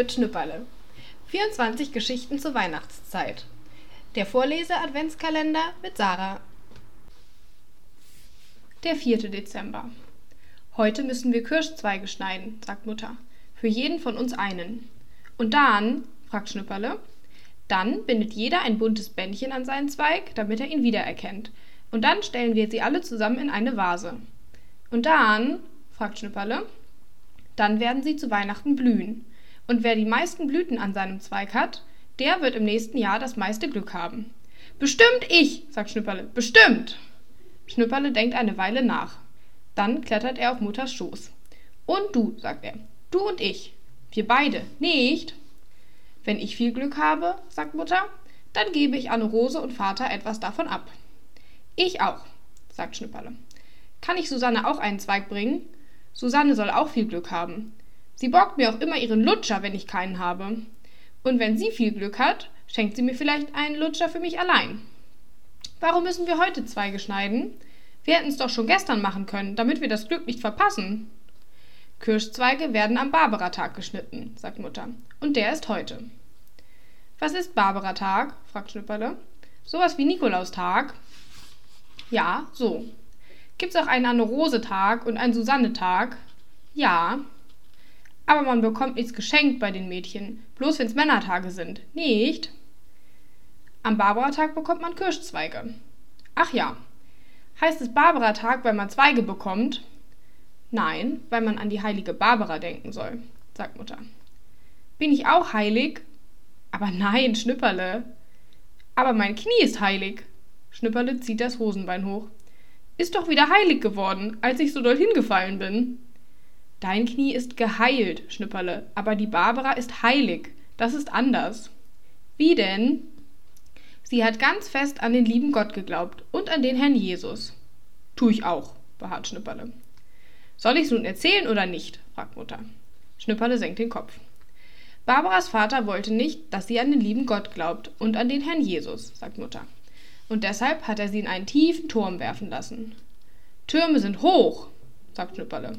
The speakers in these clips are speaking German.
Mit Schnüpperle. 24 Geschichten zur Weihnachtszeit. Der Vorlese-Adventskalender mit Sarah. Der 4. Dezember. Heute müssen wir Kirschzweige schneiden, sagt Mutter. Für jeden von uns einen. Und dann, fragt Schnüpperle, dann bindet jeder ein buntes Bändchen an seinen Zweig, damit er ihn wiedererkennt. Und dann stellen wir sie alle zusammen in eine Vase. Und dann, fragt Schnüpperle, dann werden sie zu Weihnachten blühen. Und wer die meisten Blüten an seinem Zweig hat, der wird im nächsten Jahr das meiste Glück haben. Bestimmt ich, sagt Schnüpperle, bestimmt. Schnüpperle denkt eine Weile nach. Dann klettert er auf Mutters Schoß. Und du, sagt er, du und ich. Wir beide, nicht? Wenn ich viel Glück habe, sagt Mutter, dann gebe ich Anne Rose und Vater etwas davon ab. Ich auch, sagt Schnüpperle. Kann ich Susanne auch einen Zweig bringen? Susanne soll auch viel Glück haben. Sie borgt mir auch immer ihren Lutscher, wenn ich keinen habe. Und wenn sie viel Glück hat, schenkt sie mir vielleicht einen Lutscher für mich allein. Warum müssen wir heute Zweige schneiden? Wir hätten es doch schon gestern machen können, damit wir das Glück nicht verpassen. Kirschzweige werden am Barbaratag geschnitten, sagt Mutter. Und der ist heute. Was ist Barbaratag? fragt Schnüpperle. Sowas wie Nikolaustag? Ja, so. Gibt's auch einen Anne-Rose-Tag und einen Susanne-Tag? Ja. Aber man bekommt nichts geschenkt bei den Mädchen, bloß wenn's Männertage sind, nicht? Am Barbaratag bekommt man Kirschzweige. Ach ja. Heißt es Barbaratag, weil man Zweige bekommt? Nein, weil man an die heilige Barbara denken soll, sagt Mutter. Bin ich auch heilig? Aber nein, Schnüpperle. Aber mein Knie ist heilig. Schnüpperle zieht das Hosenbein hoch. Ist doch wieder heilig geworden, als ich so doll hingefallen bin. Dein Knie ist geheilt, Schnüpperle, aber die Barbara ist heilig. Das ist anders. Wie denn? Sie hat ganz fest an den lieben Gott geglaubt und an den Herrn Jesus. Tu ich auch, beharrt Schnüpperle. Soll ich's nun erzählen oder nicht? fragt Mutter. Schnüpperle senkt den Kopf. Barbaras Vater wollte nicht, dass sie an den lieben Gott glaubt und an den Herrn Jesus, sagt Mutter. Und deshalb hat er sie in einen tiefen Turm werfen lassen. Türme sind hoch, sagt Schnüpperle.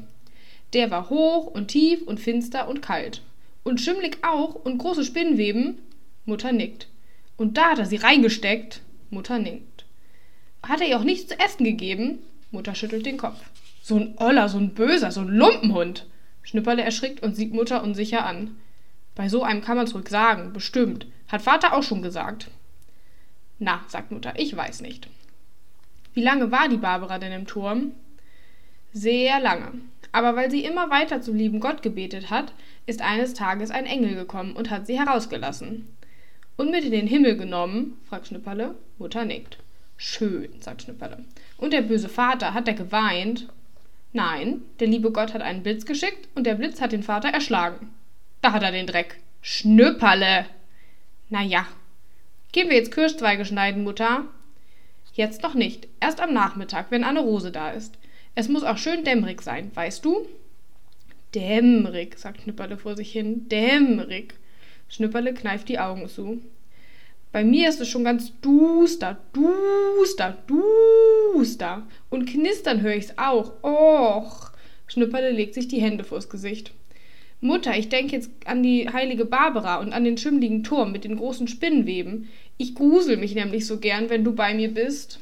Der war hoch und tief und finster und kalt. Und schimmlig auch und große Spinnweben. Mutter nickt. Und da hat er sie reingesteckt. Mutter nickt. Hat er ihr auch nichts zu essen gegeben? Mutter schüttelt den Kopf. So ein Oller, so ein Böser, so ein Lumpenhund. Schnüpperle erschrickt und sieht Mutter unsicher an. Bei so einem kann man's ruhig sagen, bestimmt. Hat Vater auch schon gesagt. Na, sagt Mutter, ich weiß nicht. Wie lange war die Barbara denn im Turm? Sehr lange. Aber weil sie immer weiter zum lieben Gott gebetet hat, ist eines Tages ein Engel gekommen und hat sie herausgelassen. Und mit in den Himmel genommen? fragt Schnipperle. Mutter nickt. Schön, sagt Schnipperle. Und der böse Vater, hat er geweint? Nein, der liebe Gott hat einen Blitz geschickt und der Blitz hat den Vater erschlagen. Da hat er den Dreck. Schnüpperle! Na ja. Gehen wir jetzt Kirschzweige schneiden, Mutter? Jetzt noch nicht. Erst am Nachmittag, wenn Anne Rose da ist. Es muss auch schön dämmerig sein, weißt du? Dämmerig, sagt Schnüpperle vor sich hin. Dämmerig. Schnüpperle kneift die Augen zu. Bei mir ist es schon ganz duster, duster, duster. Und knistern höre ich's auch. Och. Schnüpperle legt sich die Hände vors Gesicht. Mutter, ich denke jetzt an die heilige Barbara und an den schimmligen Turm mit den großen Spinnenweben. Ich grusel mich nämlich so gern, wenn du bei mir bist.